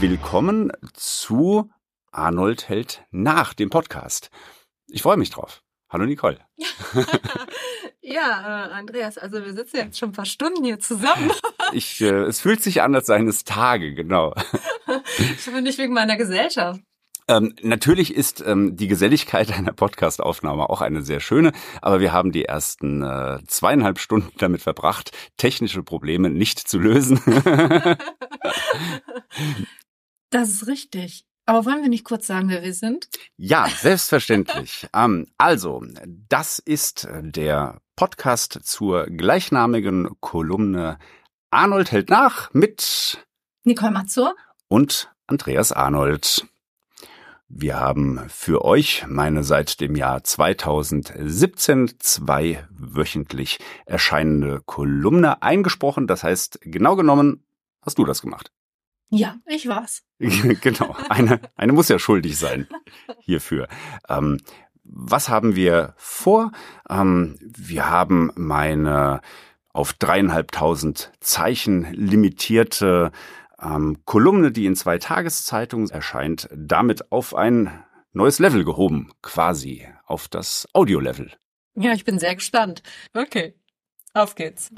willkommen zu Arnold hält nach dem Podcast. Ich freue mich drauf. Hallo Nicole. ja, äh, Andreas, also wir sitzen jetzt schon ein paar Stunden hier zusammen. ich, äh, es fühlt sich an, als seien es Tage, genau. ich hoffe nicht wegen meiner Gesellschaft. Ähm, natürlich ist ähm, die Geselligkeit einer Podcastaufnahme auch eine sehr schöne, aber wir haben die ersten äh, zweieinhalb Stunden damit verbracht, technische Probleme nicht zu lösen. das ist richtig. Aber wollen wir nicht kurz sagen, wer wir sind? Ja, selbstverständlich. ähm, also, das ist der Podcast zur gleichnamigen Kolumne Arnold hält nach mit Nicole Mazur und Andreas Arnold. Wir haben für euch meine seit dem Jahr 2017 zwei wöchentlich erscheinende Kolumne eingesprochen. Das heißt, genau genommen hast du das gemacht. Ja, ich war's. genau. Eine, eine muss ja schuldig sein hierfür. Ähm, was haben wir vor? Ähm, wir haben meine auf dreieinhalbtausend Zeichen limitierte ähm, Kolumne, die in zwei Tageszeitungen erscheint, damit auf ein neues Level gehoben, quasi auf das Audio-Level. Ja, ich bin sehr gespannt. Okay, auf geht's.